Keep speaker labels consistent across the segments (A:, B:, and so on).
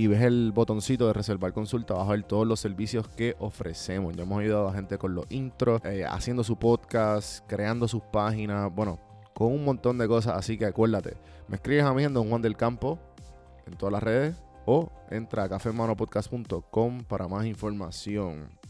A: y ves el botoncito de reservar consulta, vas a ver todos los servicios que ofrecemos. Ya hemos ayudado a gente con los intros, eh, haciendo su podcast, creando sus páginas, bueno, con un montón de cosas. Así que acuérdate, me escribes a mí en Don Juan del Campo en todas las redes o entra a cafemanopodcast.com para más información.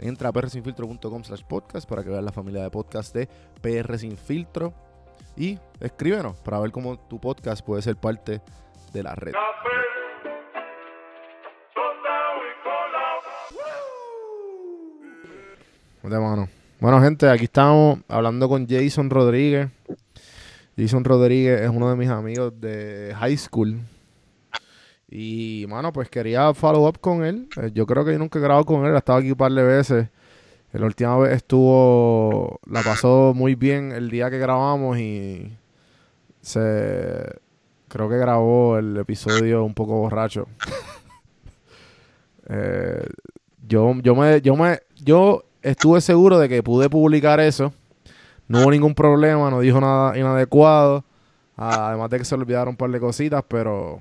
A: Entra a prsinfiltro.com slash podcast para que veas la familia de podcast de PR Sin Filtro. Y escríbenos para ver cómo tu podcast puede ser parte de la red. mano. Bueno, gente, aquí estamos hablando con Jason Rodríguez. Jason Rodríguez es uno de mis amigos de high school. Y, mano, pues quería follow up con él. Eh, yo creo que yo nunca he grabado con él. Estaba aquí un par de veces. La última vez estuvo. La pasó muy bien el día que grabamos y. Se. Creo que grabó el episodio un poco borracho. eh, yo, yo me. Yo me. Yo estuve seguro de que pude publicar eso. No hubo ningún problema, no dijo nada inadecuado. Además de que se le olvidaron un par de cositas, pero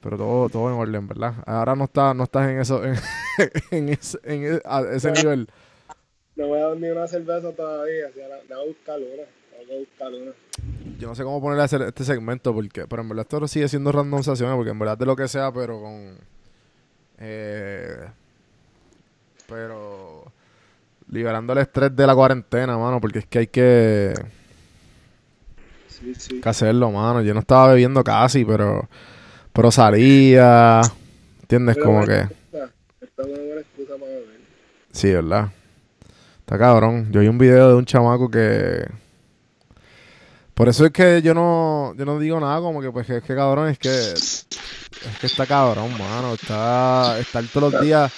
A: pero todo, todo en orden, ¿verdad? Ahora no, está, no estás en eso, en, en, ese, en ese, nivel.
B: No voy a dar ni una cerveza todavía, así ahora, voy a buscar una. Voy a buscar una.
A: Yo no sé cómo ponerle a hacer este segmento, porque, pero en verdad esto sigue siendo randomización, porque en verdad de lo que sea, pero con. Eh, pero. Liberando el estrés de la cuarentena, mano, porque es que hay que. Sí, sí. Que hacerlo, mano. Yo no estaba bebiendo casi, pero pero salía, ¿entiendes? Como que... Esta una buena excusa para beber. Sí, ¿verdad? Está cabrón. Yo vi un video de un chamaco que... Por eso es que yo no, yo no digo nada, como que pues es que cabrón, es que es que está cabrón, mano. Está, estar todos los días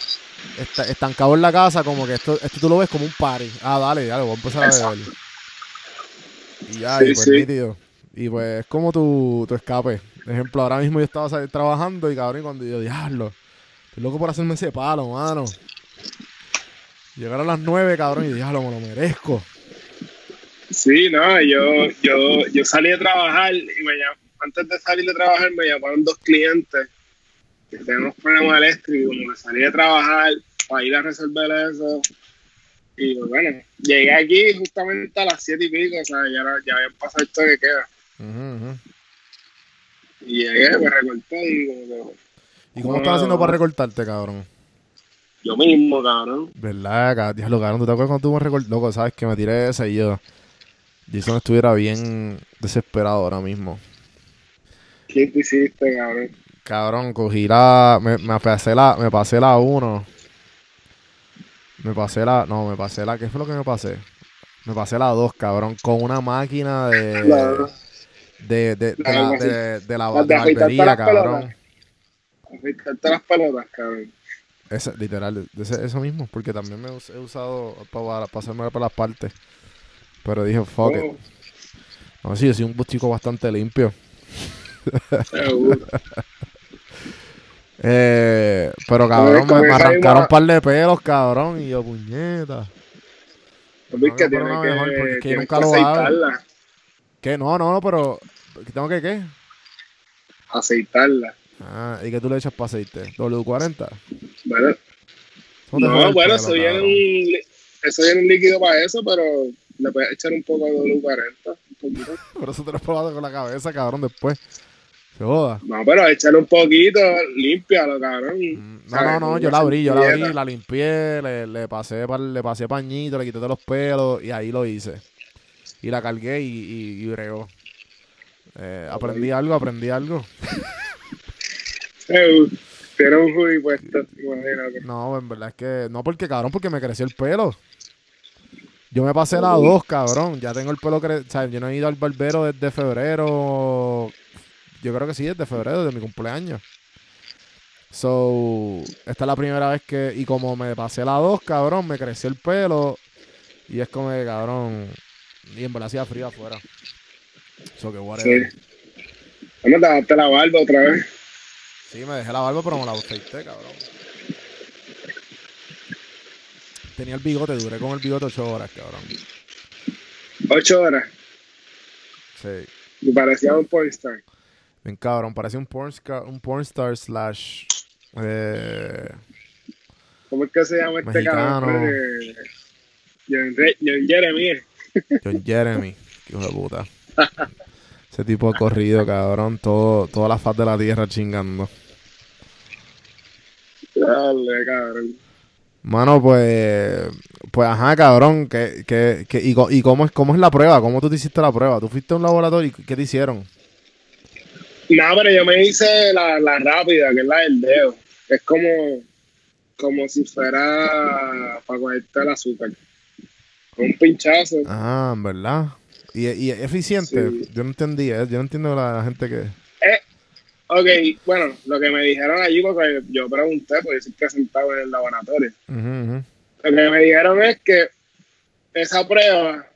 A: está, estancado en la casa, como que esto, esto tú lo ves como un party. Ah, dale, dale, voy a empezar a beber. Y ya, y pues sí. Y pues es como tu, tu escape. Por ejemplo, ahora mismo yo estaba trabajando y cabrón, cuando yo, diablo, estoy loco por hacerme ese palo, mano. Llegar a las nueve, cabrón, y diablo, me lo merezco.
B: Sí, no, yo, yo, yo salí a trabajar y me antes de salir de trabajar me llamaron dos clientes que tenemos problemas eléctricos que salí a trabajar para ir a resolver eso. Y bueno, llegué aquí justamente a las siete y pico, o sea, ya, ya había pasado esto que queda. Y llegué, me recorté y como
A: ¿Y cómo estás haciendo para recortarte, cabrón?
B: Yo mismo, cabrón.
A: ¿Verdad? Dios, lo cabrón, ¿tú te acuerdas cuando tú me recortaste? Loco, sabes que me tiré ese y yo... Jason estuviera bien desesperado ahora mismo.
B: ¿Qué te hiciste, cabrón?
A: Cabrón, cogí la... Me, me pasé la... Me pasé la 1. Me pasé la... No, me pasé la... ¿Qué fue lo que me pasé? Me pasé la 2, cabrón. Con una máquina de de, de, de, la, de, de la, de barbería, cabrón.
B: Afeitarte las pelotas, cabrón.
A: Ese, literal, ese, eso mismo, porque también me he usado para pasarme por las partes. Pero dije, fuck it. Oh. No, sí, yo soy un chico bastante limpio. Eh, pero cabrón, me, me arrancaron un par de pelos, cabrón, y yo, puñeta.
B: Papi, que tiene que,
A: mejor, porque que nunca lo hago. ¿Qué? No, no, no, pero. ¿Tengo que qué?
B: Aceitarla.
A: Ah, ¿y qué tú le echas para aceite? ¿W40?
B: Bueno,
A: ¿Cómo te jode
B: no, bueno, eso viene, un, eso viene un líquido para eso, pero le puedes echar un poco de W40. un poquito.
A: Pero eso te lo has probado con la cabeza, cabrón, después. Se joda.
B: No, pero echarle un poquito, límpialo, cabrón.
A: Mm, No,
B: ¿Sabes?
A: no, no, yo la abrí, yo la abrí, la limpié, le, le pasé le pasé pañito, le quité de los pelos y ahí lo hice. Y la cargué y, y, y bregó. Eh, aprendí algo, aprendí algo.
B: Eh, Tiene un hoodie puesto, imagínate.
A: No, en verdad es que. No, porque cabrón, porque me creció el pelo. Yo me pasé la dos, cabrón. Ya tengo el pelo cre... O sea, yo no he ido al barbero desde febrero. Yo creo que sí, desde febrero, de mi cumpleaños. So, esta es la primera vez que. Y como me pasé la dos, cabrón, me creció el pelo. Y es como que, cabrón. Y en verdad hacía frío afuera. So que
B: Sí.
A: whatever.
B: Bueno, te daste la barba otra vez.
A: Sí, me dejé la barba, pero me la afeité, cabrón. Tenía el bigote, duré con el bigote ocho horas, cabrón.
B: Ocho horas.
A: Sí.
B: Me parecía un pornstar.
A: Bien cabrón, parecía un pornstar, un pornstar slash eh,
B: ¿Cómo es que se llama este cabrón? Eh, John, John Jeremy.
A: John Jeremy, hijo de puta. Ese tipo ha corrido, cabrón, todo, toda la faz de la tierra chingando.
B: Dale, cabrón.
A: Mano, pues, pues ajá, cabrón, que, que, que, y, y cómo es, cómo es la prueba, cómo tú te hiciste la prueba, tú fuiste a un laboratorio y qué te hicieron.
B: No, pero yo me hice la, la rápida, que es la del dedo. Es como, como si fuera para cogerte el azúcar. Un pinchazo.
A: Ah, en verdad. Y, y es eficiente,
B: Sí.
A: yo no entendí, eh, yo no entiendo la, la gente que...
B: Ok, bueno, lo que me dijeron allí, porque yo pregunté, porque yo siempre sentado en el laboratorio. Lo que me dijeron es que esa prueba,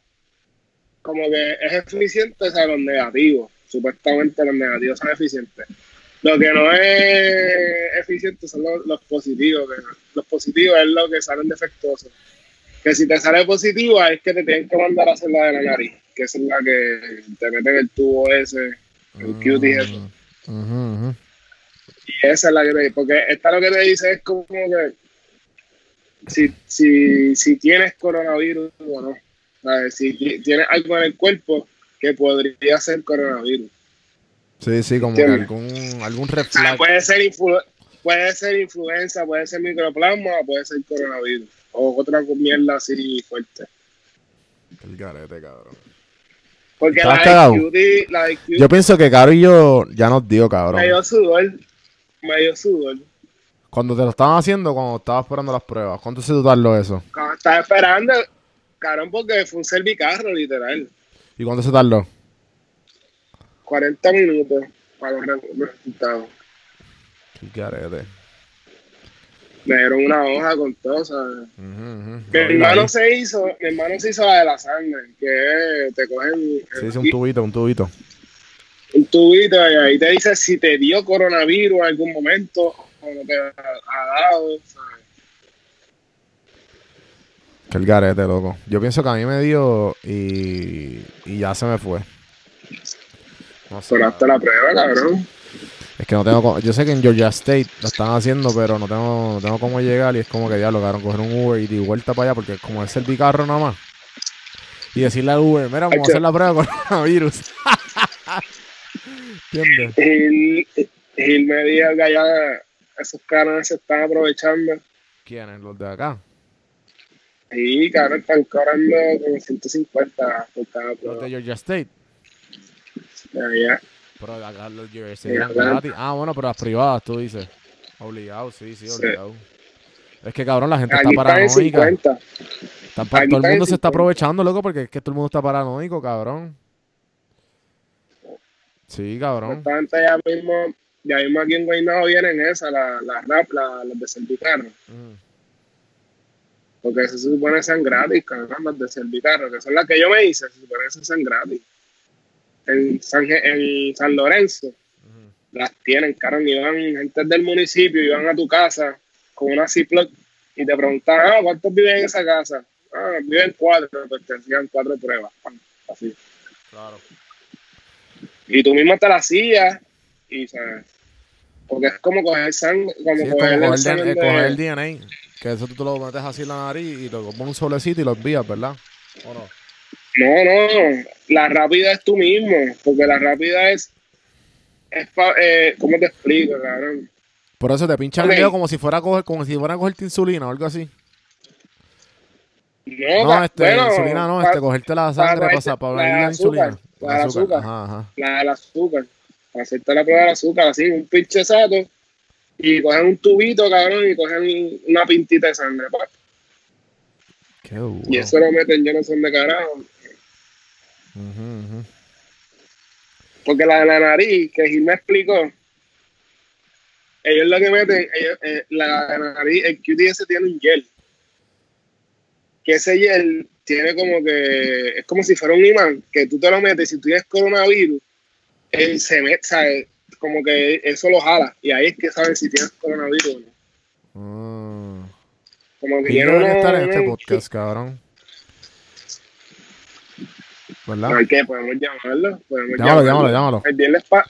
B: como que es eficiente, o sea, los negativos. Supuestamente los negativos son eficientes. Lo que no es eficiente son los, los positivos. que los positivos es lo que salen defectuosos. Que si te sale positivo, es que te tienen que mandar a hacer la de la nariz, que es la que te meten el tubo ese, el cutie ese.
A: Ujú.
B: Y esa es la que te porque esta lo que te dice es como que si, si, si tienes coronavirus o no. ¿sabes? Si ti- tienes algo en el cuerpo que podría ser coronavirus.
A: Sí, sí, como que
B: Entiendo.
A: algún, algún reflejo.
B: puede ser influ- puede ser influenza, puede ser microplasma, puede ser coronavirus. O otra mierda así fuerte.
A: El garete, cabrón.
B: Porque
A: ¿Estabas
B: la
A: cagado?
B: de cutie, la de cutie
A: Yo pienso que Caro y yo ya nos dio, cabrón.
B: me dio sudor. Me dio sudor.
A: Cuando te lo estaban haciendo, cuando estabas esperando las pruebas, ¿cuánto se tardó eso?
B: Cuando estaba esperando, carón, porque fue un servicarro, literal.
A: ¿Y cuánto se tardó?
B: 40 minutos para los re- los resultados.
A: El garete.
B: Me dieron una hoja con todo, ¿sabes?
A: Ujú, ujú.
B: Mi hermano
A: ahí.
B: se hizo, mi hermano se hizo la de la sangre, que te cogen
A: Sí, sí, un tubito, un tubito.
B: un tubito y ahí te dice si te dio coronavirus en algún momento o no te ha, ha dado, ¿sabes?
A: Que el garete, loco. Yo pienso que a mí me dio y, y ya se me fue. No sé,
B: Pero hasta la prueba, cabrón.
A: Es que no tengo. Yo sé que en Georgia State lo están haciendo, pero no tengo, no tengo cómo llegar. Y es como que ya lo cabrón, coger un Uber y de vuelta para allá, porque como es el bicarro nada más. Y decirle al Uber, mira, vamos a hacer la prueba con coronavirus. ¿Entiendes?
B: Y, y me dijo que allá esos caras se están aprovechando
A: ¿Quiénes? Los de acá.
B: y caras están cobrando como 150 por cada
A: Los
B: prueba.
A: de Georgia State.
B: Allá.
A: Pero eran gratis. Ah, bueno, pero las privadas, tú dices. Obligado, sí, sí,
B: Sí.
A: obligado. Es que cabrón, la gente está paranoica.
B: 50.
A: Están pa-
B: Aquí
A: todo el mundo se está
B: 50.
A: aprovechando, loco, porque es que todo el mundo está paranoico, cabrón. Sí, cabrón.
B: Supuestamente ya mismo, ya mismo aquí en Guaynabo vienen esas, las la rap, la- las de Servicarro.
A: Mm.
B: Porque se supone que sean gratis, cabrón, las de Servicarro, que son las que yo me hice, se supone que sean gratis. En San, en San Lorenzo, las tienen, cabrón, iban gente del municipio, iban a tu casa con una Ziploc y te preguntaban, ah, ¿cuántos viven en esa casa? Ah, viven cuatro, pues te hacían cuatro pruebas, así.
A: Claro.
B: Y tú mismo te la hacías y, ¿sabes? Porque es como coger sangre, como
A: Sí,
B: coger,
A: como
B: el semen
A: el,
B: de-
A: coger el DNA. Que eso tú te lo metes así en la nariz y lo pones un solecito y lo envías, ¿verdad? ¿O no?
B: No, no, la rápida es tú mismo, porque la rápida es, es pa- eh, ¿cómo te explico, cabrón?
A: Por eso te pinchan
B: Ok.
A: el dedo como si fuera a coger, como si fuera a cogerte insulina o algo así.
B: No,
A: No, este,
B: bueno,
A: insulina no, este, cogerte la sangre para,
B: cogerte
A: para,
B: la de
A: la
B: azúcar,
A: insulina.
B: la de azúcar.
A: Ajá, ajá.
B: la del azúcar, para hacerte la prueba del azúcar, así, un pinche sato, y cogen un tubito, cabrón, y cogen una pintita de sangre, pa.
A: Qué duro.
B: y eso lo meten, yo no sé de carajo,
A: Ujú.
B: porque la de la nariz, que Gil me explicó, ellos lo que meten, ellos, eh, la de la nariz, el QTS tiene un gel, que ese gel tiene como que, es como si fuera un imán, que tú te lo metes, si tú tienes coronavirus, él se mete, ¿sabes? como que eso lo jala, y ahí es que saben si tienes coronavirus o no.
A: Ah.
B: Como que
A: Y
B: tiene
A: tiene que
B: uno-
A: estar en este podcast, cabrón. ¿Verdad?
B: No, ¿qué? Podemos llamarlo. Podemos
A: Llámalo,
B: llamarlo.
A: llámalo, llámalo.
B: Viernes pa-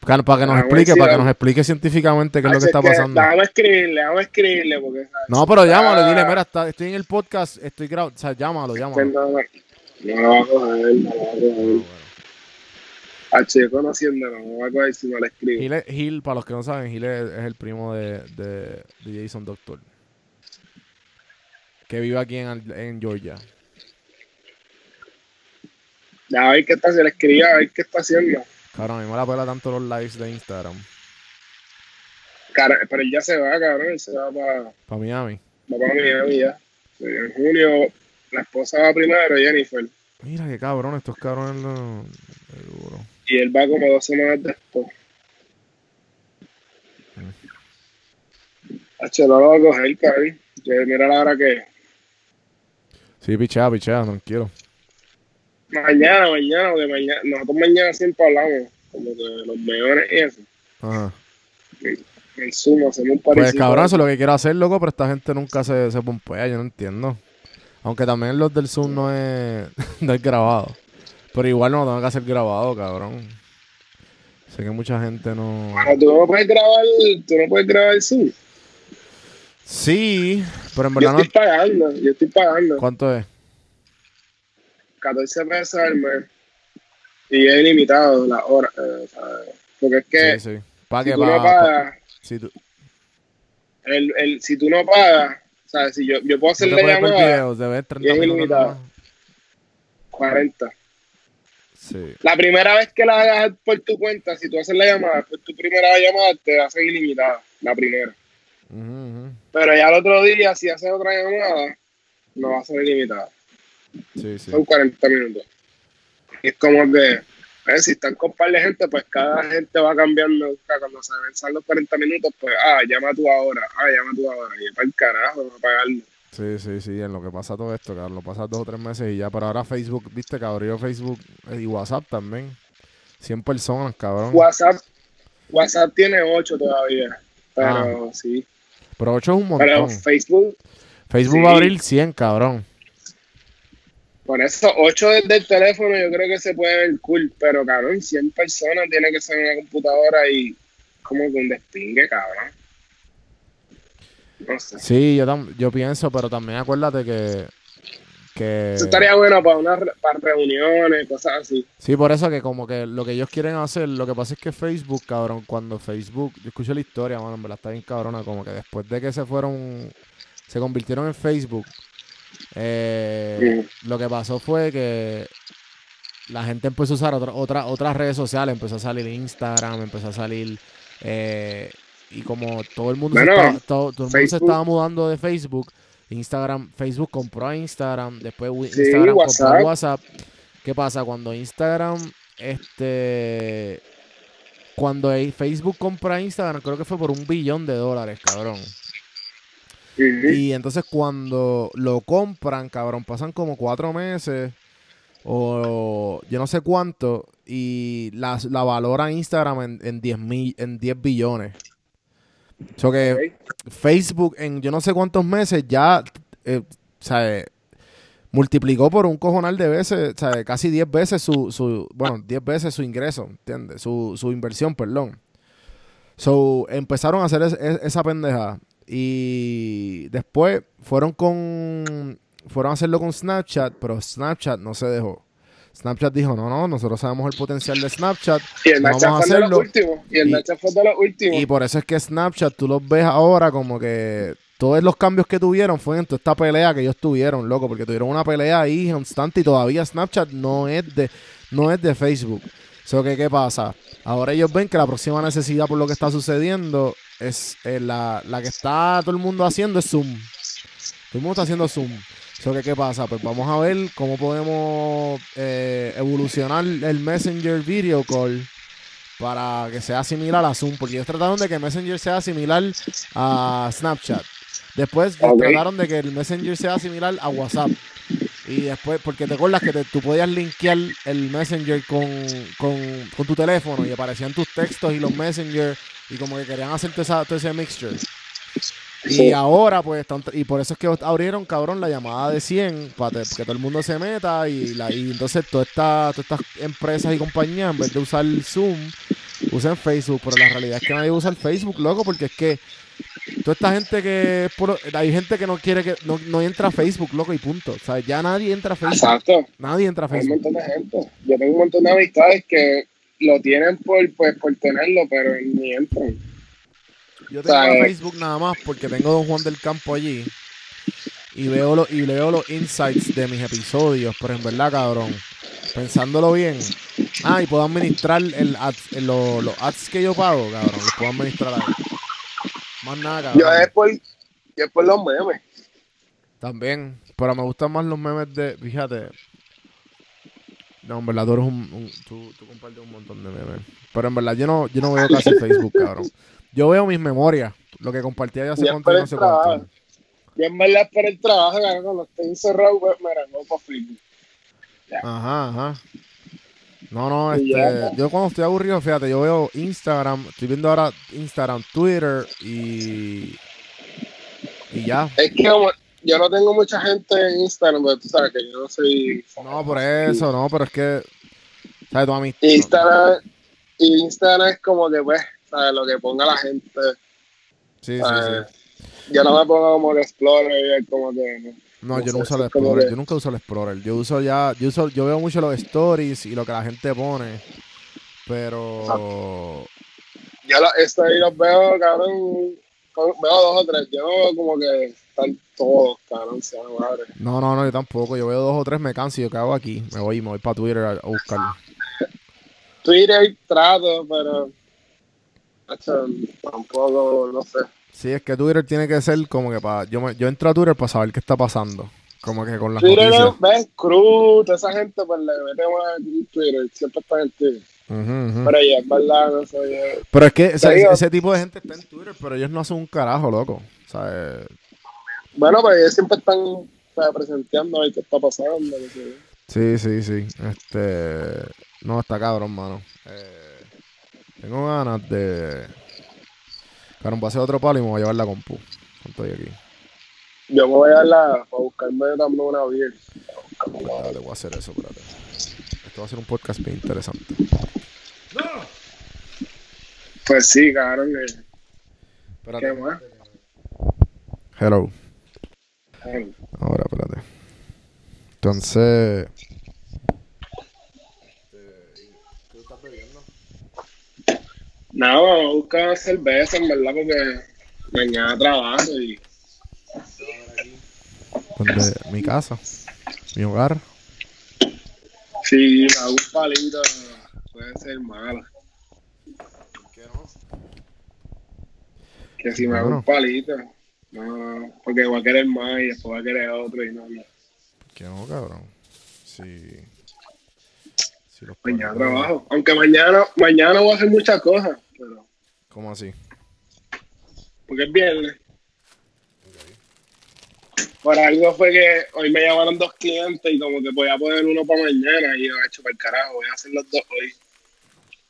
A: Para, para que nos
B: Ah,
A: explique,
B: bueno, sí,
A: para que
B: dale.
A: nos explique científicamente qué es lo que está pasando.
B: Déjame escribirle, déjame escribirle, porque. ¿sabes?
A: No, pero llámalo,
B: Ah,
A: dile, mira, está- estoy en el podcast, estoy grabando, o sea, llámalo,
B: pues
A: llámalo.
B: No, no, no lo va a coger, no lo va a coger. H, conociéndolo, no va a coger si no le escribo.
A: Gil, Gil, para los que no saben, Gil es, es el primo de, de, de Jason Doctor. Que vive aquí en, en Georgia.
B: Ya, a ver qué está, se le escribía, a ver qué está haciendo.
A: Cabrón, a mí me la pela tanto los lives de Instagram.
B: Cara, pero él ya se va, cabrón, él se va para
A: Para Miami.
B: va para Miami ya. Sí, En junio, la esposa va primero, Jennifer,
A: Mira qué cabrón, estos cabrones duro.
B: y él va como dos semanas después. H, no lo va a coger, cabrón. Mira la hora que.
A: Sí, pichea, pichea, tranquilo.
B: Mañana, mañana, porque mañana, nosotros mañana siempre hablamos, como que los mejores y eso.
A: Ajá.
B: En sumo, hacemos un
A: Pues
B: parecito.
A: cabrón, eso es lo que quiero hacer, loco, pero esta gente nunca se, se pompea, yo no entiendo. Aunque también los del Zoom no es, no es grabado. Pero igual no tengo que hacer grabado, cabrón. Sé que mucha gente no.
B: Bueno, tú no puedes grabar, tú no puedes grabar el Zoom.
A: Sí, pero en
B: Yo
A: verdad no.
B: estoy pagando, yo estoy pagando
A: ¿Cuánto es?
B: 14 pesos al mes. Y es ilimitado la hora, eh. Porque es que
A: Sí, sí. ¿Para
B: si tú no
A: Pa- pa-
B: pagas,
A: si tú,
B: el, el, si tú no pagas, ¿sabes? Si yo, yo puedo
A: no
B: hacer
A: te
B: la
A: puedes ver
B: llamada
A: videos, de ver 30
B: y es ilimitado.
A: nada más.
B: 40.
A: Sí.
B: La primera vez que la hagas por tu cuenta, si tú haces la llamada, por tu primera llamada, te hacen ilimitada, la primera. Pero ya el otro día, si haces otra llamada, no va a ser ilimitada.
A: Sí, sí.
B: Son 40 minutos. Y es como que, eh, si están con par de gente, pues cada gente va cambiando. Cuando se ven los 40 minutos, pues, ah, llama tú ahora, ah, llama tú ahora. Y para el carajo, va a pagarlo.
A: Sí, sí, sí, en lo que pasa todo esto, cabrón, lo pasa dos o tres meses y ya, pero ahora Facebook, viste que abrió Facebook eh, y WhatsApp también. 100 personas, cabrón.
B: WhatsApp, WhatsApp tiene 8 todavía. Pero sí.
A: Pero 8 es un
B: Pero
A: montón.
B: Facebook,
A: Facebook
B: sí.
A: va a abrir 100, cabrón.
B: Por eso 8 desde el teléfono yo creo que se puede ver cool. Pero cabrón, 100 personas tiene que ser una computadora y como que un despingue, cabrón. No sé.
A: Sí, yo, tam- yo pienso, pero también acuérdate que... que
B: Eso estaría bueno para unas para reuniones, cosas así.
A: Sí, por eso que como que lo que ellos quieren hacer, lo que pasa es que Facebook, cabrón, cuando Facebook, yo escuché la historia, mano, en verdad está bien cabrona, como que después de que se fueron, se convirtieron en Facebook, eh, lo que pasó fue que la gente empezó a usar otra, otra- otras redes sociales, empezó a salir Instagram, empezó a salir, eh, y como todo el mundo, se, estaba, todo, todo el mundo se estaba mudando de Facebook, Instagram, Facebook compró a Instagram, después
B: Sí,
A: Instagram
B: WhatsApp.
A: compró WhatsApp. ¿Qué pasa? Cuando Instagram, este, cuando Facebook compra Instagram, creo que fue por un billón de dólares, cabrón. Y entonces cuando lo compran, cabrón, pasan como cuatro meses o yo no sé cuánto y la, la valora Instagram en, en 10 mil, en 10 billones. So que
B: Ok.
A: Facebook en yo no sé cuántos meses ya eh, o multiplicó por un cojonal de veces, o sea, casi 10 veces su, su bueno, 10 veces su ingreso, ¿entiendes? Su, su inversión, perdón. So, empezaron a hacer es- es- esa pendeja y después fueron con fueron a hacerlo con Snapchat, pero Snapchat no se dejó. Snapchat dijo, no, no, nosotros sabemos el potencial de Snapchat
B: Y el
A: Vamos
B: Snapchat
A: a
B: fue de los
A: hacerlo.
B: últimos. Y el
A: Y-
B: Snapchat fue de los últimos.
A: y por eso es que Snapchat, tú los ves ahora como que todos los cambios que tuvieron fue en toda esta pelea que ellos tuvieron, loco, porque tuvieron una pelea ahí constante y todavía Snapchat no es de, no es de Facebook. So que, ¿qué pasa? Ahora ellos ven que la próxima necesidad por lo que está sucediendo es eh, la, la que está todo el mundo haciendo es Zoom. Todo el mundo está haciendo Zoom. So que, ¿qué pasa? Pues vamos a ver cómo podemos eh, evolucionar el Messenger Video Call para que sea similar a Zoom, porque ellos trataron de que Messenger sea similar a Snapchat. Después trataron de que el Messenger sea similar a WhatsApp. Y después, porque te acuerdas que te- tú podías linkear el Messenger con, con, con tu teléfono y aparecían tus textos y los Messenger y como que querían hacer todo, esa- todo ese mixture. Y ahora, pues, están y por eso es que abrieron, cabrón, la llamada de 100 para que todo el mundo se meta y, la, y entonces todas estas todas estas empresas y compañías, en vez de usar Zoom, usan Facebook. Pero la realidad es que nadie usa el Facebook, loco, porque es que toda esta gente que... puro- hay gente que no quiere que... No, no entra a Facebook, loco, y punto. O sea, ya nadie entra a Facebook.
B: Exacto.
A: Nadie entra a
B: Hay un
A: Facebook.
B: montón de gente. Yo tengo un montón de amistades que lo tienen por, pues, por tenerlo, pero ni entran.
A: Yo tengo
B: sea,
A: Facebook nada más porque tengo Don Juan del Campo allí. Y veo, lo, y leo los insights de mis episodios. Pero en verdad, cabrón, pensándolo bien. Ah, y puedo administrar el ads- el- lo- los ads que yo pago, cabrón. Los puedo administrar ahí. Más nada,
B: Yo
A: cabrón.
B: es por, yo es por los memes.
A: También. Pero me gustan más los memes de. Fíjate. No, en verdad tú eres un. un- tú, tú compartes un montón de memes. Pero en verdad yo no, yo no veo casi Facebook, cabrón. Yo veo mis memorias. Lo que compartí ahí hace cuánto no sé cuánto.
B: Yo en verdad para el trabajo, cabrón, cuando estoy encerrado, pues, mira, no para Facebook.
A: Ajá, ajá. No, no, este, yo cuando estoy aburrido, fíjate, yo veo Instagram, estoy viendo ahora Instagram, Twitter y y ya.
B: Es que yo no tengo mucha gente en Instagram, pero tú sabes que yo no soy...
A: No, por eso, no, pero es que sabes, tu amistad.
B: Instagram, y Instagram es como que, pues, ¿sabes? Lo que ponga la gente.
A: Sí, sí,
B: ¿sabes?
A: sí.
B: Yo no me pongo como el Explorer, como que...
A: No, yo no uso el Explorer,
B: que-
A: yo nunca uso el Explorer. Yo uso ya, yo uso, yo veo mucho los stories y lo que la gente pone. Pero
B: lo, esto ahí los veo, cabrón, veo dos o tres. Yo no veo como que están todos, cabrón, se llama madre.
A: no, no, no, yo tampoco. Yo veo dos o tres, me canso y yo hago aquí. Me voy y me voy para Twitter a, a buscar.
B: Twitter trato, pero... macho, tampoco, no sé.
A: Sí, es que Twitter tiene que ser como que para. Yo, me- yo entro a Twitter para saber qué está pasando. Como que con las
B: Twitter,
A: noticias.
B: ves, Cruz, toda esa gente, pues le metemos a Twitter, siempre está en Twitter.
A: Ujú, ujú.
B: Pero ya, es verdad, no sé.
A: Pero es que o sea,
B: Te digo-
A: ese tipo de gente está en Twitter, pero ellos no hacen un carajo, loco. O sea, eh,
B: Bueno, pues ellos siempre están o sea, presenteando a ver qué está pasando. sé
A: sí, sí, sí. Este. No, está cabrón, mano. Eh, tengo ganas de. Cabrón, voy a hacer otro palo y me voy a llevar la compu. Estoy aquí.
B: Yo me voy a la para buscarme también una beer.
A: Espérate, voy a hacer eso, espérate. Esto va a ser un podcast bien interesante.
B: Pues sí, cabrón. que-
A: Espérate.
B: ¿Qué más?
A: Hello.
B: eh,
A: Ahora, espérate. Entonces. ¿Qué estás bebiendo?
B: Nada, vamos a buscar cerveza, en verdad, porque mañana trabajo y
A: Donde, mi casa, mi hogar.
B: si me hago un palito puede ser.
A: ¿Qué no?
B: Que si me hago
A: Bueno.
B: un palito, no, porque voy a querer más y después voy a querer otro y no, no.
A: Que no, cabrón. Si. Si
B: Mañana trabajo. Aunque mañana, mañana voy a hacer muchas cosas, pero
A: ¿Cómo así?
B: porque es viernes. por algo fue que hoy me llamaron dos clientes y como que podía poner uno para mañana y yo, hecho para el carajo, voy a hacer los dos hoy.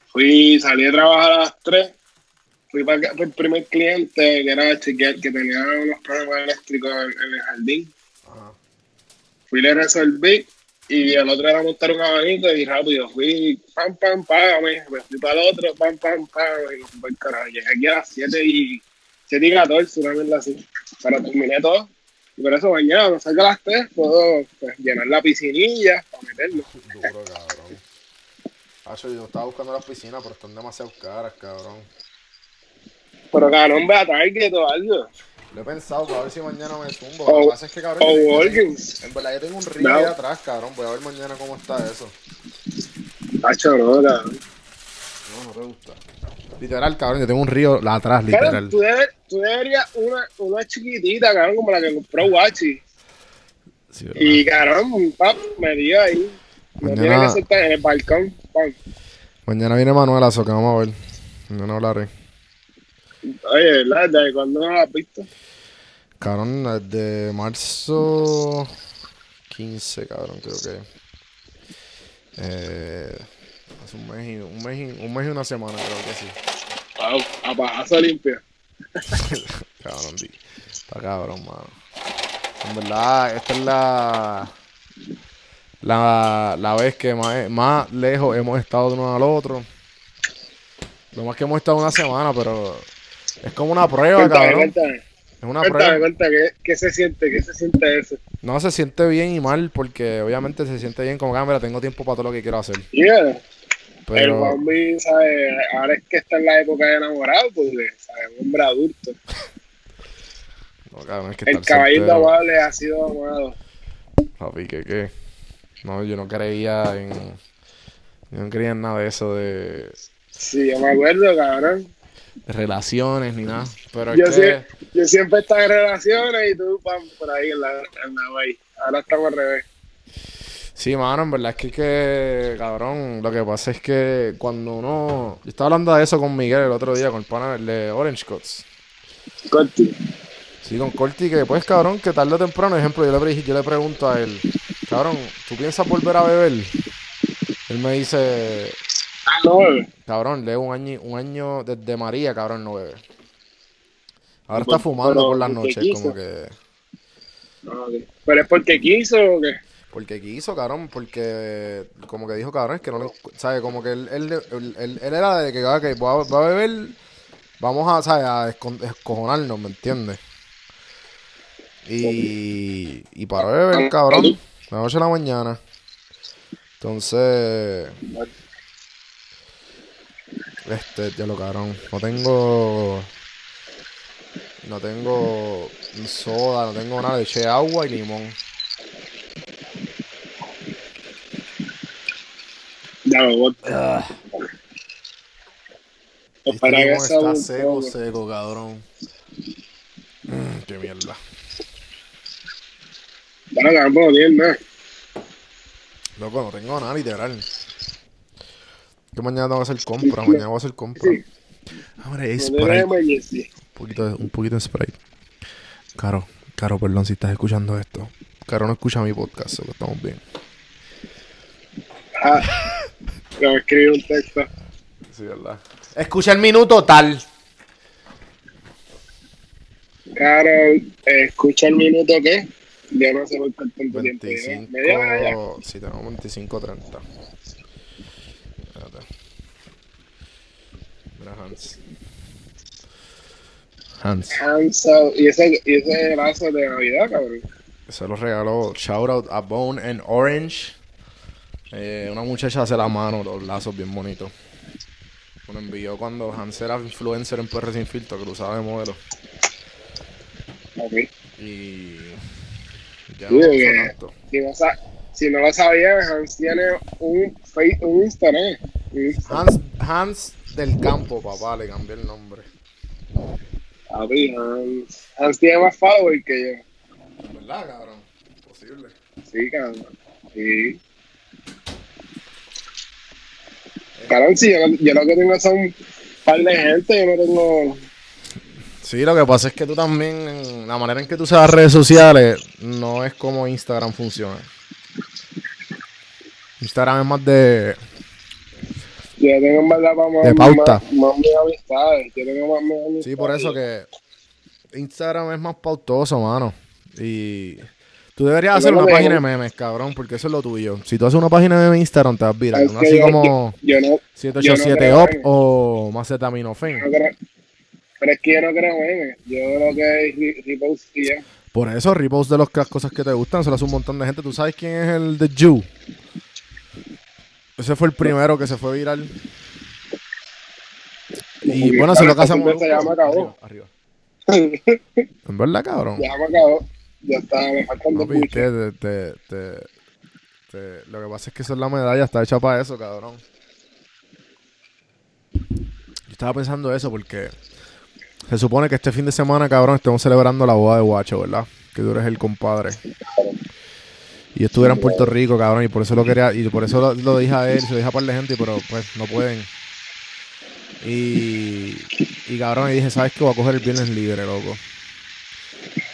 B: Fui, salí a trabajar a las 3, fui para el primer cliente que era chequear que tenía unos problemas eléctricos en, en el jardín.
A: Ajá.
B: Fui, le resolví y el otro era montar un abanico y rápido fui, pam, pam, págame. Me fui para el otro, pam, pam, págame. Y me fui para el carajo. Llegué aquí a las 7 y, 7 y 14, una mierda así. Pero terminé todo. Y por eso mañana, cuando salga a las 3, puedo pues, llenar la piscinilla para meterlo.
A: Duro, cabrón. Hacho, yo estaba buscando las piscinas, pero están demasiado caras, cabrón.
B: Pero cabrón, ve a Target o algo.
A: Lo he pensado para ver si mañana me zumbo.
B: O-
A: Lo que pasa es que, cabrón,
B: O
A: yo tengo- en verdad yo tengo un río
B: No.
A: atrás, cabrón. Voy a ver mañana cómo está eso.
B: Hacho, no, cabrón.
A: No, no te gusta. Literal, cabrón, yo tengo un río la atrás,
B: Cabrón,
A: literal.
B: tú, debes- tú deberías una, una chiquitita, cabrón, como la que compró Wachi.
A: Sí.
B: Y cabrón, pap, me dio ahí. No
A: Mañana-
B: tiene que ser tan en el balcón. pam.
A: Mañana viene Manuela, eso que vamos a ver. Mañana hablaré.
B: Oye, ¿verdad? ¿Desde cuándo no la has visto?
A: Cabrón, desde marzo 15, cabrón, creo que. Eh, hace un mes, y, un, mes y, un mes y una semana, creo que sí.
B: Wow, a limpio.
A: Cabrón, di. Está cabrón, mano. En verdad, esta es la. La, la vez que más, más lejos hemos estado de uno al otro. Lo más que hemos estado una semana, pero es como una prueba,
B: Cuéntame,
A: cabrón.
B: cuéntame.
A: Es una
B: Cuéntame,
A: prueba.
B: cuéntame, ¿qué, ¿qué se siente? ¿Qué se siente eso?
A: No se siente bien y mal porque obviamente se siente bien como cámara, tengo tiempo para todo lo que quiero hacer.
B: Yeah. El
A: Pero
B: Bambi, ¿sabes? Ahora es que está en la época de enamorado, porque, ¿sabes? Un hombre adulto.
A: no, cabrón, es que
B: El caballito amable ha sido amado.
A: papi, que qué. No, yo no creía en yo no creía en nada de eso de,
B: Sí, yo me acuerdo, cabrón.
A: Relaciones ni nada, pero es
B: Yo,
A: que
B: sie- yo siempre estaba en relaciones y tú, pam, por ahí en la, en la. Ahora estamos al revés.
A: sí, mano, en verdad es que, que cabrón, lo que pasa es que cuando uno yo estaba hablando de eso con Miguel el otro día con el pana de Orange Cuts.
B: Corti.
A: Sí, con Corti, que pues, cabrón, que tarde o temprano, ejemplo, yo le, yo le pregunto a él, cabrón, ¿tú piensas volver a beber? Él me dice,
B: no, bebé.
A: cabrón, lee un año, un año desde María, cabrón, no bebe. Ahora está fumando
B: pero
A: por las noches,
B: quiso.
A: como que...
B: ¿Pero es porque quiso o qué?
A: Porque quiso, cabrón, porque como que dijo, cabrón, es que no le... ¿Sabes? Como que él, él, él, era de que, ah, voy a, beber, vamos a, ¿sabes? A escojonarnos, ¿me entiendes? Y, y para beber, cabrón, de la noche a la mañana. Entonces, este, ya lo cabrón, no tengo... No tengo soda, no tengo nada, eché agua y limón.
B: Ya lo voto.
A: Ah. Este limón está seco, seco, cabrón. Mm, qué mierda.
B: Pues no tienes nada.
A: Loco, no tengo nada, literal. Que mañana tengo que hacer compra, mañana voy a hacer compra.
B: Sí.
A: Hombre, es
B: No
A: Sprite. Un poquito, de, un poquito de Sprite. Caro, Caro, perdón si estás escuchando esto. Caro no escucha mi podcast, que estamos bien.
B: Ah, le voy a escribir un texto.
A: Sí, verdad. Escucha el minuto tal.
B: Claro, eh, escucha el minuto que yo no sé por cuánto tanto tiempo. lleva.
A: 25.
B: ¿Media hora ya?
A: Sí, tenemos 25, 30. Espérate. Hans. Hans.
B: Y ese, y ese brazo de Navidad, cabrón.
A: Se lo regaló. Shout out a Bone and Orange. Eh, una muchacha hace la mano, los lazos bien bonitos. Me lo envió cuando Hans era influencer en PR Sin Filtro, que lo usaba de modelo.
B: Ok.
A: Y. Ya no tanto.
B: Si no, si no lo sabías, Hans tiene un. Un Instagram.
A: Hans, Hans del Campo, papá, le cambié el nombre.
B: Papi, Hans. Hans tiene más followers que yo.
A: ¿Verdad, cabrón? Posible.
B: Sí, cabrón. Sí. Cabrón, sí, yo, lo que tengo son un par de gente, yo no tengo.
A: Sí, lo que pasa es que tú también, la manera en que tú usas redes sociales no es como Instagram funciona. Instagram es más de...
B: Yo tengo en verdad para más,
A: De pauta.
B: más, más mis amistades. Yo tengo más mis amistades.
A: Sí, por eso que Instagram es más pautoso, mano. Y tú deberías
B: Yo
A: hacer una página de memes, cabrón, porque eso es lo tuyo. Si tú haces una página de memes en Instagram, te vas viral.
B: Es que
A: así
B: yo-
A: como
B: Yo no,
A: 787
B: creo
A: Up
B: en-
A: o Macetaminofen.
B: no. Pero es que yo no creo en. Yo lo que es re- repost.
A: Por eso, repost de los, las cosas que te gustan, se lo hace un montón de gente. ¿Tú sabes quién es el de Jew? Ese fue el primero que se fue viral. Y bueno, se lo casamos.
B: ya me acabó.
A: Arriba. En verdad, cabrón.
B: Ya me acabó. Ya está, me faltan dos buches.
A: que te, te, te- te- lo que pasa es que eso es la medalla, está hecha para eso, cabrón. Yo estaba pensando eso porque se supone que este fin de semana, cabrón, estamos celebrando la boda de Guacho, ¿verdad? Que tú eres el compadre. Y yo estuviera en Puerto Rico, cabrón, y por eso lo quería, y por eso lo, lo dije a él, se lo dije a par de gente, pero pues no pueden. Y, y cabrón, y dije, ¿sabes qué? Voy a coger el viernes libre, loco.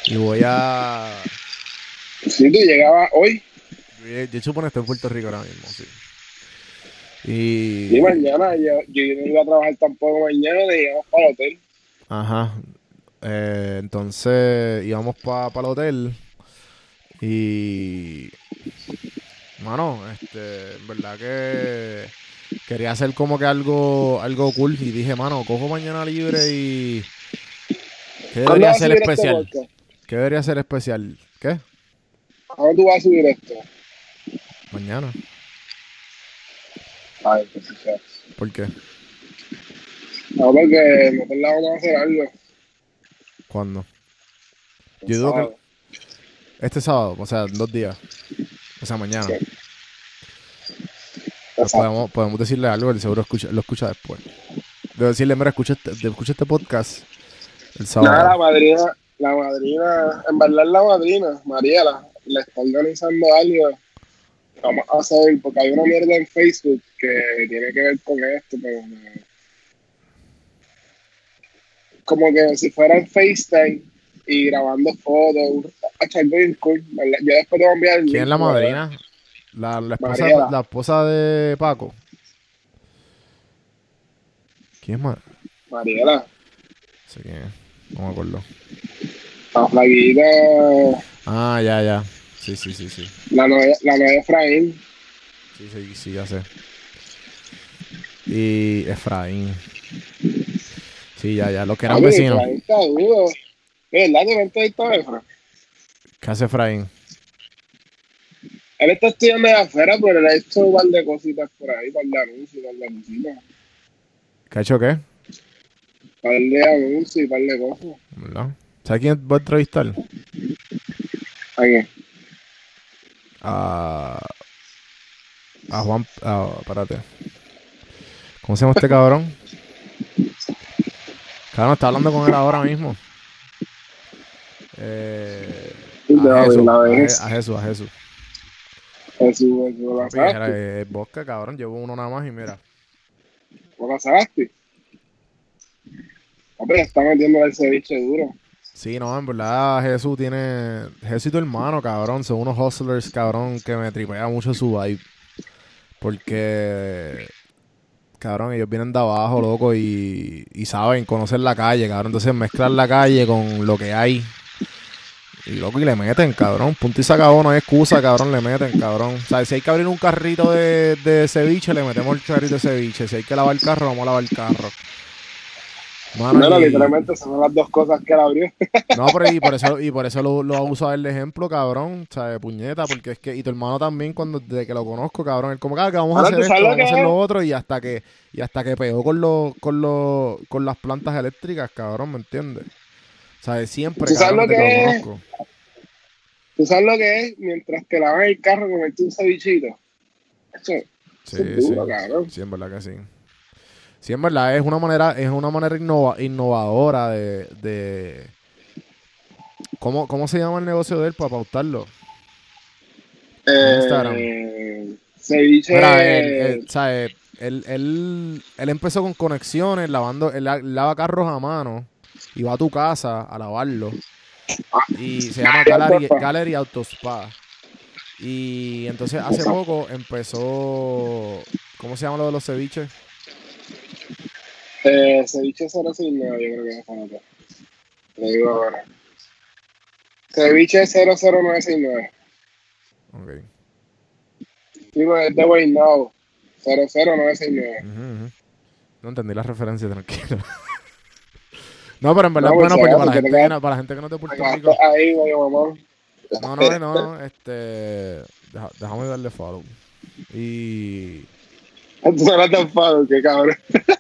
A: Y voy a...
B: Si tú llegabas hoy
A: Yo, yo supone que estoy en Puerto Rico ahora mismo, sí. Y.
B: y mañana, yo, yo no iba a trabajar tampoco mañana, llegamos para el hotel.
A: Ajá. Eh, entonces íbamos para el hotel. Y. Mano, este. En verdad que. Quería hacer como que algo, algo cool. Y dije, mano, cojo mañana libre y. ¿Qué
B: ¿Cuándo
A: debería ser
B: este
A: especial?
B: podcast?
A: ¿Qué debería ser especial? ¿Qué?
B: ¿A dónde tú vas a subir esto?
A: Mañana.
B: Ay, pues ya.
A: ¿Por qué?
B: No, porque nosotros la vamos a hacer algo.
A: ¿Cuándo? Yo digo que-. Este sábado, o sea, en dos días. O sea, mañana.
B: Sí.
A: Pues podemos, podemos decirle algo, él seguro escucha, lo escucha después. Debo decirle, mira, escucha este, escucha este podcast el
B: Nada, la
A: sábado.
B: madrina, la madrina, en verdad la madrina, Mariela, le está organizando algo. Vamos a hacer, porque hay una mierda en Facebook que tiene que ver con esto, pero como que si fuera en FaceTime y grabando fotos, Hacho, algo bien cool, ¿verdad? Yo después te voy a enviar el
A: ¿Quién es la madrina? La, la esposa,
B: Mariela.
A: la esposa de Paco. ¿Quién es?
B: Mariela,
A: Sí, quién es. No me acuerdo.
B: la flaquita,
A: Ah, ya, ya. Sí, sí, sí, sí.
B: la novia, la novia de Efraín.
A: Sí, sí, sí, ya sé. Y Efraín. Sí, ya, ya. Los que eran
B: Oye,
A: vecinos.
B: Efraín está duro. ¿Es verdad que no entrevistó a Efraín?
A: ¿Qué hace Efraín?
B: Él está estudiando de afuera, pero él ha hecho un par de cositas por ahí, un par de anuncios, un par de cositas.
A: ¿Qué ha hecho qué?
B: Un par de anuncios y un par de cosas.
A: ¿Verdad? ¿Sabes quién va a entrevistar?
B: ¿A qué?
A: A. A Juan. A, espérate. ¿Cómo se llama este cabrón? Cabrón, está hablando con él ahora mismo. Eh,
B: La
A: a, Jesús,
B: la
A: a, Jesús, a Jesús.
B: Jesús, Jesús, ¿lo
A: Papi, era,
B: casaste?
A: eh, Bosca, cabrón, llevo uno nada más y mira.
B: ¿Lo casaste? Papi, le está metiendo el ceviche duro.
A: Sí, no, en verdad Jesús tiene... Jesús y tu hermano, cabrón, son unos hustlers, cabrón, que me tripea mucho su vibe. Porque... Cabrón, ellos vienen de abajo, loco, y, y saben conocer la calle, cabrón. Entonces mezclan la calle con lo que hay. Y loco, y le meten, cabrón. Punto y sacado, no hay excusa, cabrón, le meten, cabrón. O sea, si hay que abrir un carrito de, de ceviche, le metemos el carrito de ceviche. Si hay que lavar el carro, vamos a lavar el carro. Mano,
B: No, no,
A: y-
B: literalmente son las dos cosas que él abrió.
A: no, pero y por eso, y por eso lo, lo uso de ejemplo, cabrón. O sea, de puñeta, porque es que, y tu hermano también, cuando desde que lo conozco, cabrón, él como "Ah, que vamos a hacer
B: ¿tú
A: esto, vamos a hacer
B: es?
A: lo otro, y hasta que, y hasta que pegó con los, con los, con las plantas eléctricas, cabrón, ¿me entiendes? De siempre,
B: ¿Tú sabes lo
A: que
B: es?
A: conozco.
B: ¿Tú sabes lo que es? Mientras te lavan el carro, comerte un cevichito. Eso,
A: Sí,
B: eso es duro,
A: sí.
B: cabrón.
A: Sí, en verdad que sí. Sí, en verdad, es una manera, es una manera innova- innovadora de, de ¿cómo, ¿cómo se llama el negocio de él para pautarlo? Instagram.
B: Eh, ceviche.
A: Mira, él, él, ¿sabes? Él, él, él empezó con conexiones, lavando, él la- lava carros a mano y va a tu casa a lavarlo. Y se llama
B: ¿Qué
A: Gallery,
B: autospa?
A: Gallery Auto Spa. Y entonces hace poco empezó. ¿Cómo se llama lo de los ceviches?
B: Eh, ceviche 069, yo creo que es famoso. Te digo ahora. Ceviche 00969.
A: Ok.
B: Digo, es de Guaynabo. 00969.
A: Ujú, ujú. No entendí la referencia, tranquilo. no, pero en verdad
B: No,
A: es bueno porque para la, gente,
B: te
A: que no- para la gente que no de Puerto Rico.
B: Ahí.
A: No, no, no, este. deja- déjame darle follow. Y.
B: Tú no eres tan fado, qué cabrón.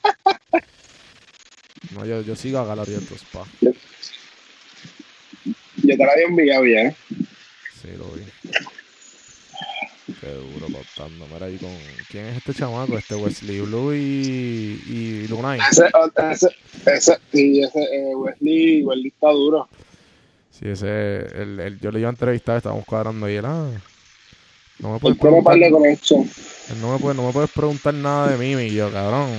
A: No, yo, yo sigo a Gallery Auto Spa.
B: Yo te la había enviado ya. ¿eh?
A: Sí, lo vi. Qué duro contando. Mira ahí con. ¿Quién es este chamaco? Este Wesley Blue y. y Lunay.
B: Ese, ese, ese, sí, ese, eh, Wesley, Wesley está duro.
A: Sí, ese. El, el- yo le iba a entrevistar, estábamos cuadrando y él. Ah, no me puedes preguntar. Él No me, puede, no me puedes preguntar nada de mí, y yo, cabrón.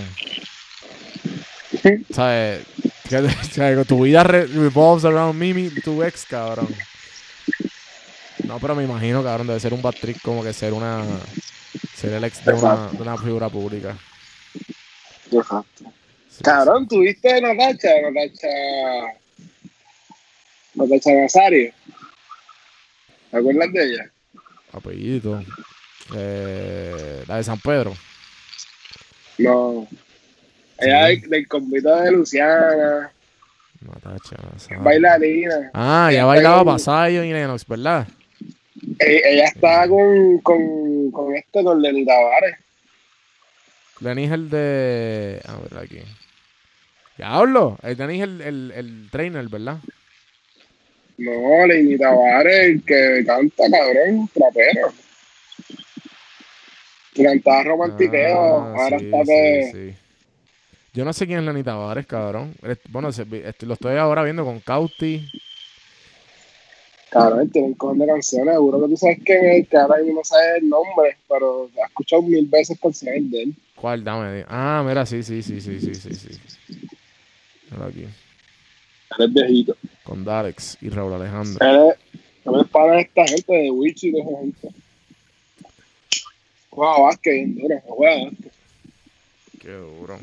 A: ¿Sabes? O sea, tu vida re- revolves around Mimi, tu ex, cabrón. No, pero me imagino, cabrón, debe ser un bad trip como que ser una. Ser el ex de una, de una figura pública.
B: Exacto.
A: Sí,
B: Cabrón, ¿tuviste Natacha? Natacha. Natacha Nazario. ¿Te acuerdas de ella?
A: sí. Apellidito. Eh, la de San Pedro.
B: No. Ella del, del convito de Luciana,
A: Natacha. Nazario.
B: bailarina.
A: Ah, ya bailaba Pasayo y Lennox, ¿verdad?
B: Eh, ella estaba con, con, con este, con Lenny Tavares.
A: Lenny es el de. A ver, aquí. Diablo. El Lenny es el, el, el trainer, ¿verdad?
B: No, Lenny Tavares, el que canta, cabrón, trapero. Cantaba romantiqueo,
A: Ah,
B: ahora
A: sí,
B: está de...
A: sí. Yo no sé quién es Lenny Tavares, cabrón. Eh, Bueno, este, lo estoy ahora viendo con Cauti.
B: Cabrón, tiene un cojón de canciones, seguro que tú sabes que, que ahora mismo no sabes el nombre, pero he escuchado mil veces canciones de él.
A: ¿Cuál? Dame. Ah, mira, sí, sí, sí, sí, sí, sí, sí. Mira aquí.
B: Él es viejito.
A: Con Darex y Raúl Alejandro.
B: Él es, para esta gente de Wichi y de esa gente. Juega básquet, bien duro, básquet.
A: Qué duro.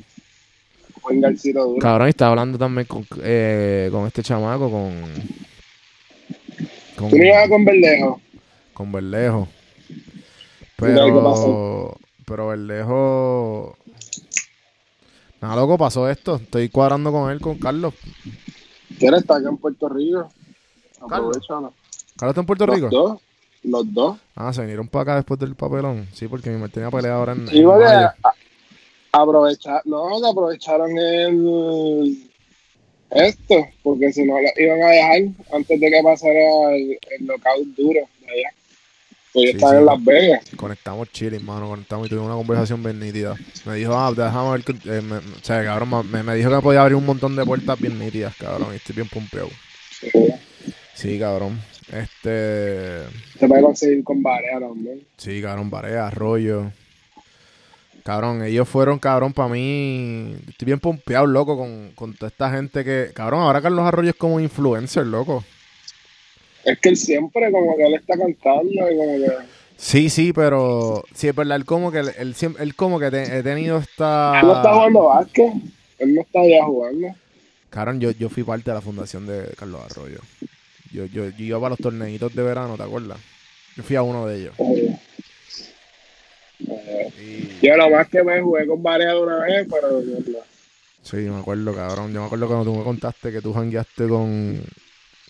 B: Buen duro.
A: Cabrón, y estaba hablando también con, eh, con este chamaco, con. Con,
B: ¿Tú ibas con Verdejo?
A: con Berlejo. Pero. Pero Berlejo. Nada, loco, pasó esto. Estoy cuadrando con él, con Carlos.
B: ¿Quieres estar acá en Puerto Rico?
A: Carlos.
B: Aprovechalo.
A: ¿Carlos está en Puerto
B: Los
A: Rico?
B: dos, los dos.
A: Ah, se vinieron para acá después del papelón. Sí, porque mi tenía pelea ahora en.
B: Sí,
A: en
B: porque a- aprovechar, no, aprovecharon el esto, porque si no la iban a dejar antes de que pasara el, el knockout duro de allá. Pues yo
A: Sí,
B: estaba
A: sí.
B: en Las Vegas.
A: Conectamos chile, mano, conectamos y tuvimos una conversación bien nítida. Me dijo, ah, déjame ver, que- eh, me- o sea, cabrón, me, me dijo que podía abrir un montón de puertas bien nítidas, cabrón, y estoy bien pompeado. Sí, cabrón. Este,
B: Se puede conseguir con Barea también.
A: sí, cabrón, Barea, Arroyo. Cabrón, ellos fueron, cabrón, para mí, estoy bien pompeado, loco, con, con toda esta gente que, cabrón, ahora Carlos Arroyo es como influencer, loco.
B: Es que él siempre como que él está cantando y como que...
A: Sí, sí, pero sí es verdad, él como que, él, siempre, él como que te- he tenido esta...
B: Él no está jugando básquet. Él no está ya jugando.
A: Cabrón, yo, yo fui parte de la fundación de Carlos Arroyo. Yo, yo, yo iba para los torneitos de verano, ¿te acuerdas? Yo fui a uno de ellos.
B: Eh, eh, yo lo más que me jugué con Barea de una vez, pero no.
A: sí, me acuerdo, cabrón. Yo me acuerdo cuando tú me contaste que tú jangueaste con,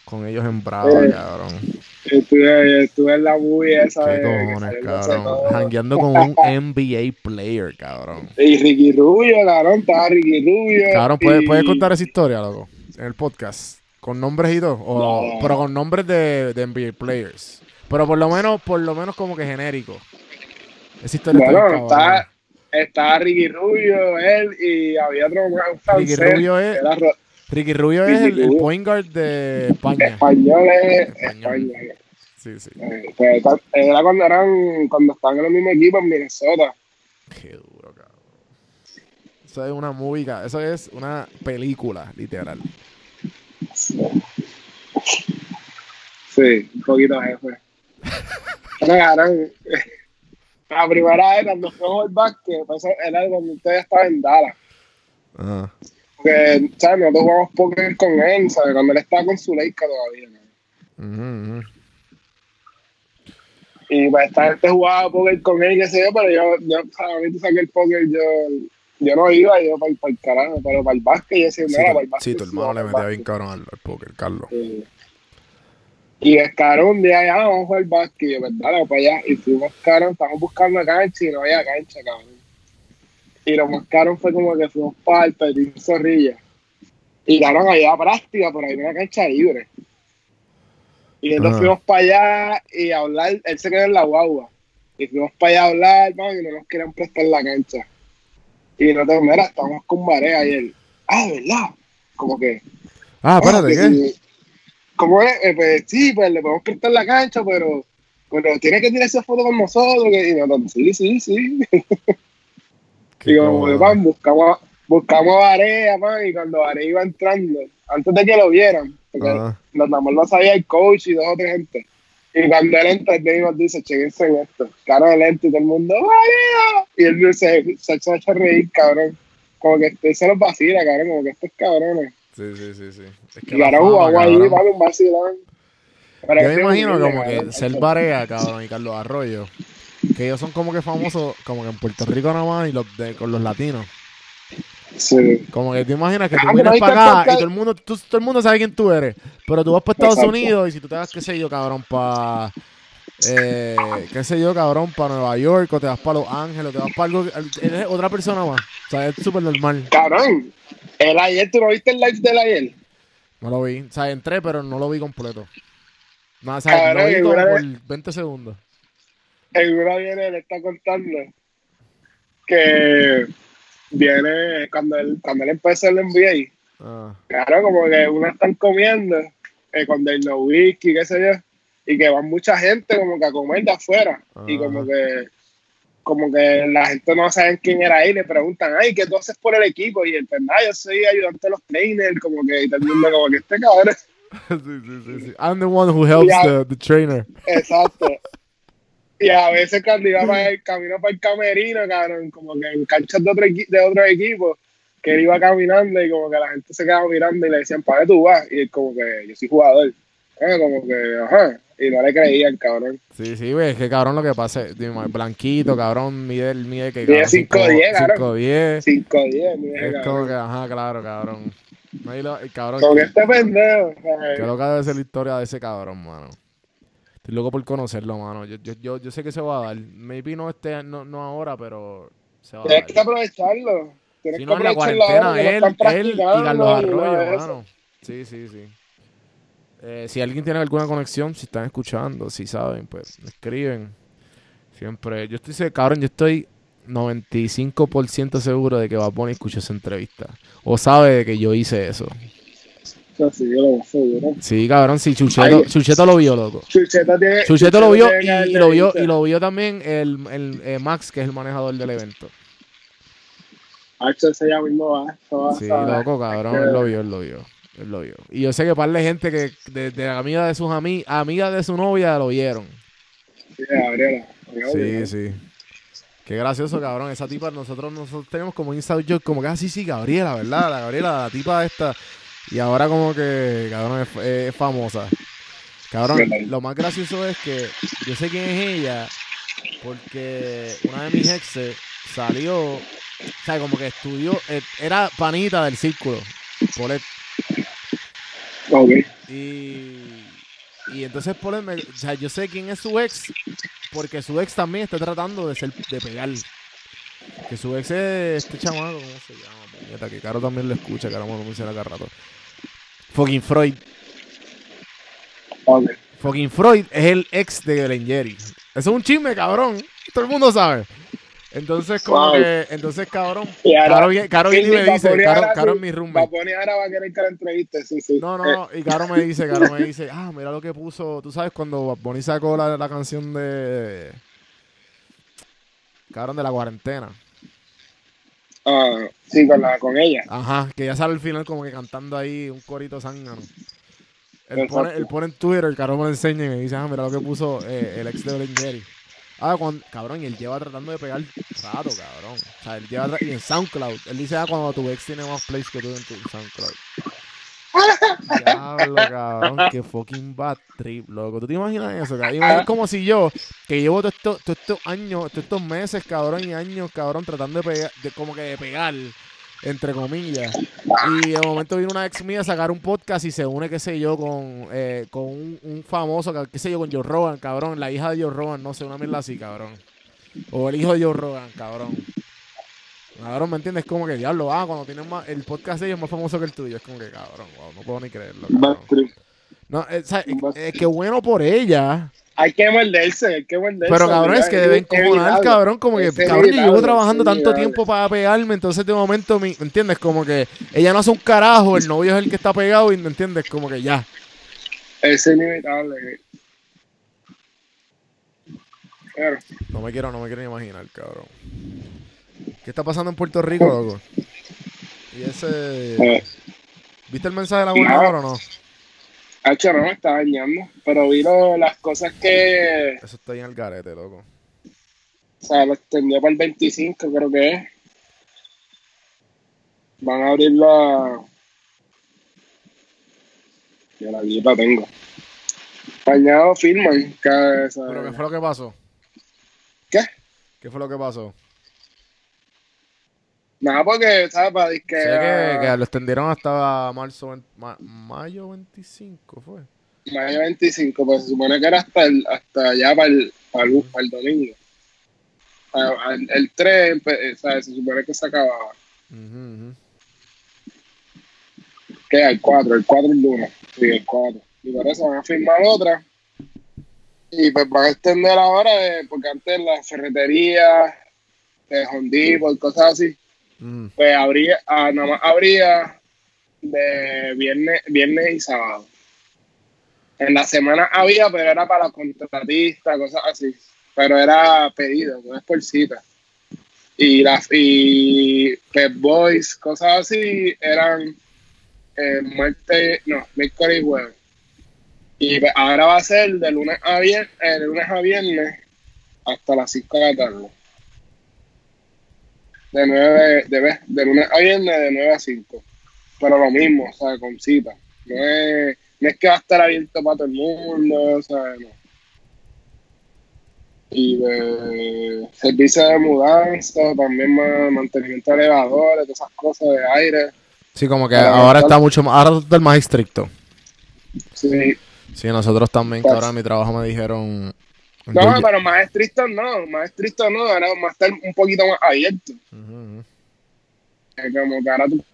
A: con ellos en Brava,
B: Eh.
A: cabrón.
B: Estuve, estuve en la movie esa
A: Qué cojones, cabrón. Jangueando con un NBA player, cabrón.
B: Y Ricky Rubio, cabrón, estaba Ricky Rubio.
A: Cabrón, ¿puedes,
B: y-
A: puedes contar esa historia, loco? En el podcast. Con nombres y todo. O,
B: No.
A: Pero con nombres de, de NBA players. Pero por lo menos, por lo menos como que genérico. Esa historia está
B: Bueno, está, estaba Ricky Rubio, él y había otro un
A: Ricky
B: francés.
A: Rubio es,
B: Era
A: Ricky Rubio es
B: Ricky
A: el, el
B: Rubio.
A: point guard de España.
B: español, es
A: Español.
B: español.
A: Sí, sí.
B: Eh, pues, era cuando eran, cuando estaban en el mismo equipo en Minnesota.
A: Qué duro, cabrón. Eso es una movie, ca- eso es una película, literal.
B: Sí, un poquito jefe. Pero, cabrón, la primera vez cuando fuimos al básquet, pues, era cuando usted estaba en Dallas.
A: Ajá.
B: Porque, ¿sabes? Nosotros jugamos póker con él, ¿sabes? Cuando él estaba con su Leica todavía, ¿no? Y pues esta gente jugaba póker con él, qué sé yo, pero yo, yo ¿sabes? a mí tú saqué el póker, yo, yo no iba, yo para, para el carajo, pero para el básquet, yo decía,
A: Sí,
B: mira, para el básquet.
A: sí, tu hermano le metía
B: básquet".
A: bien cabrón al, al póker, Carlos.
B: Sí. Y cabrón un día ya vamos a jugar básquet, y pues dale para allá. Y fuimos cabrón, estábamos buscando cancha y no había cancha, cabrón. Y lo más caro fue como que fuimos para el Petit Zorrilla. Y cabrón, había práctica, pero había una cancha libre. Y entonces
A: Ajá.
B: fuimos para allá y a hablar, él se quedó en la guagua. Y fuimos para allá a hablar, man, y no nos querían prestar la cancha. Y nosotros, mira, estamos con Marea y él, ah, ¿verdad? Como que,
A: Ah,
B: Ah,
A: espérate,
B: que
A: ¿qué?
B: si- ¿Cómo es? Eh, pues sí, pues le podemos prestar la cancha, pero, pero tiene que tirarse foto con nosotros. que- Y nosotros, sí, sí, sí. Y como,
A: cojones.
B: man, buscamos, buscamos a Varea, man, y cuando Varea iba entrando, antes de que lo vieran, porque nos nada lo sabía el coach y dos o tres gente. Y cuando él entra, él nos dice, chequense en esto. Caro de lente y todo el mundo, ¡Varea! Y él se, se a reír, cabrón. Como que se los vacila, cabrón, como que estos cabrones.
A: Sí, sí, sí, sí. Es que
B: Y jugamos ahí, vale, un vacilón.
A: Yo me imagino como que Ser Barea, cabrón, y Carlos Arroyo, que ellos son como que famosos, como que en Puerto Rico nada más, y los de, con los latinos.
B: Sí.
A: Como que te imaginas que tú
B: Ah,
A: vienes
B: pero
A: para acá y todo el mundo, tú- todo el mundo sabe quién tú eres. Pero tú vas para Estados
B: Exacto.
A: Unidos y si tú te vas, qué sé yo, cabrón, para, eh, qué sé yo, cabrón, para Nueva York, o te vas para Los Ángeles, o te vas para algo, eres otra persona más. O sea, es súper normal.
B: Cabrón, el ayer, ¿tú no viste el live del ayer?
A: No lo vi. O sea, entré, pero no lo vi completo. No, o sea, lo vi como
B: una
A: por
B: vez-
A: 20 segundos.
B: El uno viene, le está contando que viene cuando él, cuando él empezó el NBA,
A: Ah,
B: claro, como que uno están comiendo eh, con el no whisky, qué sé yo, y que van mucha gente como que a comer de afuera, y como
A: Ajá.
B: que como que la gente no sabe quién era ahí, le preguntan, ay, ¿qué tú haces por el equipo? Y él, pues nada, yo soy ayudante de los trainers, como que, y todo el mundo como que este cabrón,
A: sí, sí, sí, sí. I'm the one who helps the, the trainer.
B: exacto. Y a veces cuando iba para el camino para el camerino, cabrón, como que en canchas de otro, de otro equipo, que él iba caminando y como que la gente se quedaba mirando y le decían, ¿para qué tú vas? Y él como que, yo soy jugador. Ah, como que, ajá. Y no le creían, cabrón.
A: Sí, sí, güey, es que cabrón lo que pasa, es- dime, blanquito, cabrón, mide, mide que
B: Mide
A: cabrón,
B: 5'10", cabrón.
A: 5'10".
B: 5 10, mira,
A: Es como
B: cabrón.
A: que, ajá, claro, cabrón. No, y lo- el cabrón,
B: Como que este pendejo.
A: que loca debe ser la historia de ese cabrón, mano. Estoy loco por conocerlo, mano. Yo, yo, yo, yo sé que se va a dar. Maybe no este, no, no ahora, pero se va a
B: Tienes
A: dar.
B: que aprovecharlo. Tienes
A: Si
B: que
A: en la
B: aprovecharlo
A: cuarentena,
B: ahora
A: él, él y Carlos Arroyo, mano. Sí, sí, sí. Eh, si alguien tiene alguna conexión, si están escuchando, si saben, pues me escriben. Siempre. Yo estoy cabrón, yo estoy 95% seguro de que Bad Bunny escuchó esa entrevista. O sabe de que yo hice eso.
B: Sí, yo lo más seguro.
A: Sí, cabrón, sí, Chucheto. Chucheto lo vio, loco.
B: Tiene.
A: Chucheto lo vio y, y lo vio y lo vio también el, el eh, Max, que es el manejador del evento.
B: Hacho, ese ya mismo va.
A: Sí, loco, cabrón, él lo vio, él lo vio. Él lo vio. Y yo sé que par de gente que de, de amigas de sus ami amigas de su novia lo vieron.
B: Sí, Gabriela.
A: Sí, sí. Qué gracioso, cabrón. Esa tipa, nosotros nosotros tenemos como un inside joke, como que, ah, sí, sí, Gabriela, ¿verdad? La Gabriela, la tipa esta. Y ahora como que, cabrón, es, es famosa. Cabrón, lo más gracioso es que yo sé quién es ella porque una de mis exes salió, o sea, como que estudió, eh, era panita del círculo, Polet.
B: Ok.
A: Y, y entonces me, o sea, yo sé quién es su ex porque su ex también está tratando de ser de pegar. Que su ex es este chamaco, ¿cómo se llama? Puñeta, que Caro también lo escucha, Caro me lo menciona cada rato. Fucking Freud. Fucking Freud es el ex de Jerry. Eso es un chisme, cabrón. Todo el mundo sabe. Entonces, como
B: Wow.
A: que, entonces, cabrón,
B: Y ahora-
A: Caro, viene- Caro y me dice, Caro, Caro es mi
B: Bunny ahora va a querer que la entreviste, sí, sí.
A: No, no,
B: Eh,
A: no. Y Caro me dice, Caro me dice, ah, mira lo que puso. Tú sabes cuando Bunny sacó la, la canción de. Cabrón, de la cuarentena.
B: Ah, sí, con, la, con ella.
A: Ajá, que ya sale al final como que cantando ahí un corito zángano. Él
B: Exacto.
A: pone, él pone en Twitter, el cabrón me lo enseña y me dice, ah, mira lo que puso eh, el ex de Jerry. Ah, cuando, cabrón, y él lleva tratando de pegar rato, cabrón. O sea, él lleva y en SoundCloud. Él dice, ah, cuando tu ex tiene más plays que tú en tu SoundCloud. Diablo, cabrón, qué fucking bad trip, loco. ¿Tú te imaginas eso, cabrón? Es como si yo, que llevo todos estos, todos estos años, todos estos meses, cabrón, y años, cabrón, tratando de pegar, de, como que de pegar, entre comillas. Y de momento viene una ex mía a sacar un podcast y se une, qué sé yo, con, eh, con un, un famoso, qué sé yo, con Joe Rogan, cabrón. La hija de Joe Rogan, no sé, una mierda así, cabrón. O el hijo de Joe Rogan, cabrón. Cabrón, ¿me entiendes? Como que diablo, ah, cuando tienen más, el podcast de ellos es más famoso que el tuyo. Es como que, cabrón, wow, no puedo ni creerlo. Cabrón. No, sea, eh, eh, qué bueno por ella.
B: Hay que morderse, hay que morderse.
A: Pero cabrón, es que deben cojonar, cabrón, como que, cabrón, yo llevo trabajando tanto tiempo para pegarme, entonces de momento, mi- ¿me entiendes? Como que ella no hace un carajo, el novio es el que está pegado y, ¿me entiendes? Como que ya.
B: Es inevitable. Claro.
A: No me quiero, no me quiero ni imaginar, cabrón. ¿Qué está pasando en Puerto Rico, loco? Y ese...
B: Eh,
A: ¿Viste el mensaje de la gobernadora o no?
B: Hacho, no me está dañando, pero vi lo- las cosas que,
A: Eso está bien al garete, loco.
B: o sea, lo extendió para el 25, creo que es. Van a abrir la... Yo la la tengo. Mañana firman,
A: ¿Pero qué fue lo que pasó?
B: ¿Qué?
A: ¿Qué fue lo que pasó?
B: Nada, porque, ¿sabes? Para que,
A: Sé que, que lo extendieron hasta marzo, ma- mayo 25, ¿fue?
B: mayo 25, pues se supone que era hasta, el, hasta allá para el, para el, para el domingo. Ah, El, el 3, empe- ¿sabes? Se supone que se acababa.
A: Ujú.
B: Que el 4, el 4 el lunes. Sí, el 4. Y por eso van a firmar otra. Y pues van a extender ahora, de- porque antes las ferreterías, de Home Depot, cosas así,
A: Mm,
B: pues habría, ah, nada más habría de viernes, viernes y sábado. En la semana había, pero era para contratistas, cosas así. Pero era pedido, no es por cita. Y las y Pep Boys, cosas así, eran eh, no, miércoles y jueves. Y pues, ahora va a ser de lunes a viernes, de lunes a viernes hasta las 5 de la tarde. De 9, de, de lunes a viernes de 9 a 5. Pero lo mismo, o sea, con cita. No es, no es que va a estar abierto para todo el mundo, o sea, no. Y de servicio de mudanza, también ma- mantenimiento de elevadores, todas esas cosas de aire.
A: Sí, como que ahora está mucho más, ahora está el más estricto.
B: Sí.
A: Sí, nosotros también, que
B: Pues-
A: ahora en mi trabajo me dijeron...
B: No, pero más estricto no, más estricto no, ahora va a estar un poquito más abierto. Eh, como que ahora tú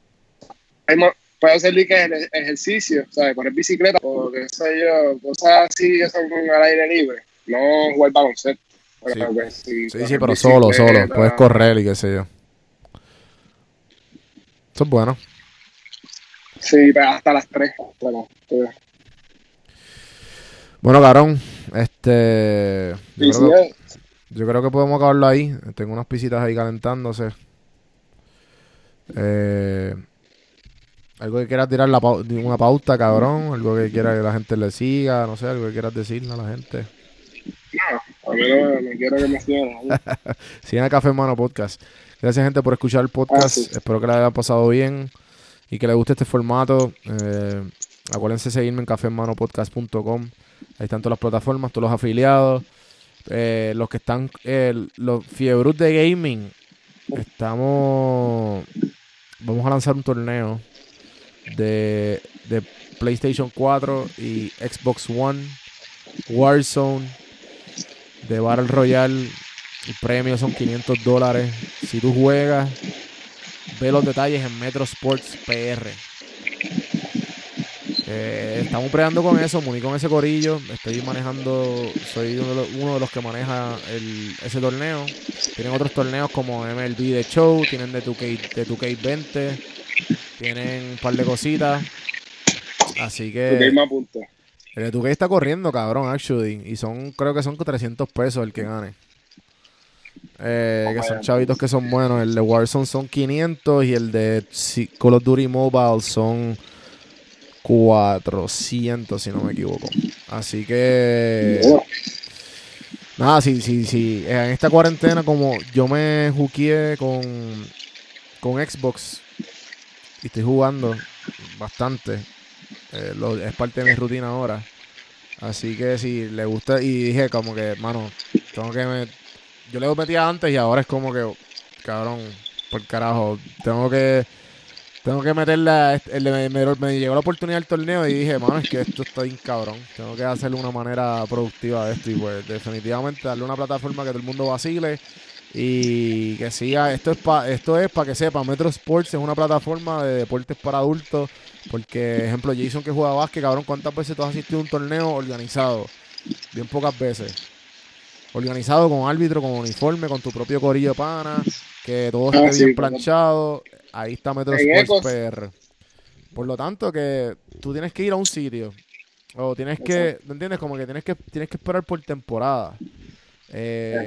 B: puedes hacer que el ejercicio, ¿sabes? Correr bicicleta o qué sé yo, cosas así que son al aire libre, no jugar baloncesto.
A: Sí.
B: que sí,
A: Sí, pero solo, solo. Puedes correr y qué sé yo. Eso es bueno.
B: Sí, pero hasta las 3. Pero, pero-
A: Bueno, cabrón, este... Yo creo, que, yo creo que podemos acabarlo ahí. Tengo unas pisitas ahí calentándose. Eh, algo que quieras tirar la una pauta, cabrón. Algo que quiera que la gente le siga. No sé, algo que quieras decirle a la gente.
B: no, a mí no, me- no quiero que me sigan. ahí.
A: Sigan a Café Hermano Podcast. Gracias, gente, por escuchar el podcast.
B: Ah, sí.
A: Espero que les haya pasado bien y que les guste este formato. Eh, acuérdense de seguirme en cafehermanopodcast.com. Ahí están todas las plataformas, todos los afiliados. Eh, los que están, eh, los fiebrus de gaming. Estamos. Vamos a lanzar un torneo de, de PlayStation 4 y Xbox One, Warzone, de Battle Royale. El premio son 500 dólares. Si tú juegas, ve los detalles en Metro Sports PR. Eh, estamos pregando con eso, me uní con ese corillo. Estoy manejando, soy uno de los, uno de los que maneja el- ese torneo. Tienen otros torneos como MLB de Show, tienen de 2K, de 2K20, tienen un par de cositas. Así que el de 2K está corriendo, cabrón, actually. Y son, creo que son 300 pesos el que gane. eh, que son chavitos que son buenos. El de Warzone son 500 y el de Call of Duty Mobile son 400, si no me equivoco. Así que... Nada, sí, sí, sí. En esta cuarentena, como yo me juqueé con, con Xbox y estoy jugando bastante, eh, es parte de mi rutina ahora. Así que si le gusta, y dije como que, mano, tengo que me, yo le metía antes y ahora es como que, cabrón, por carajo, tengo que tengo que meterla. Me, me, llegó la oportunidad del torneo y dije, mano, es que esto está bien cabrón. Tengo que hacerle una manera productiva de esto. Y pues, definitivamente, darle una plataforma que todo el mundo vacile. Y que siga. Esto es para esto es para que sepa. Metro Sports es una plataforma de deportes para adultos. Porque, ejemplo, Jason que juega básquet, cabrón, ¿cuántas veces tú has asistido a un torneo organizado? Bien pocas veces. Organizado con árbitro, con uniforme, con tu propio corillo de pana, que todo ah, esté bien planchado. Ahí está Metro Sports PR. Por lo tanto, que tú tienes que ir a un sitio. O tienes que, ¿me entiendes? Como que tienes que, tienes que esperar por temporada. Eh,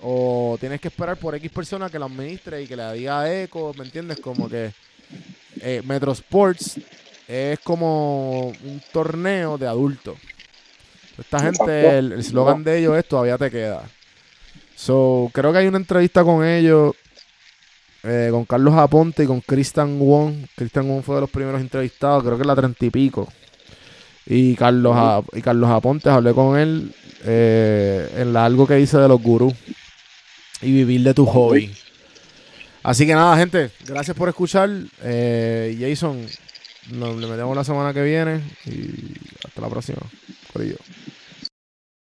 A: o tienes que esperar por X persona que la administre y que le diga eco, ¿me entiendes? Como que eh, Metro Sports es como un torneo de adultos. Esta gente, el eslogan de ellos es todavía te queda. So, creo que hay una entrevista con ellos eh, con Carlos Aponte y con Christian Wong. Christian Wong fue de los primeros entrevistados, creo que en la treinta y pico. Y Carlos, y Carlos Aponte, hablé con él eh, en la, algo que dice de los gurús y vivir de tu hobby. Así que nada, gente, gracias por escuchar. Eh, Jason, nos le metemos la semana que viene y hasta la próxima. Por ello.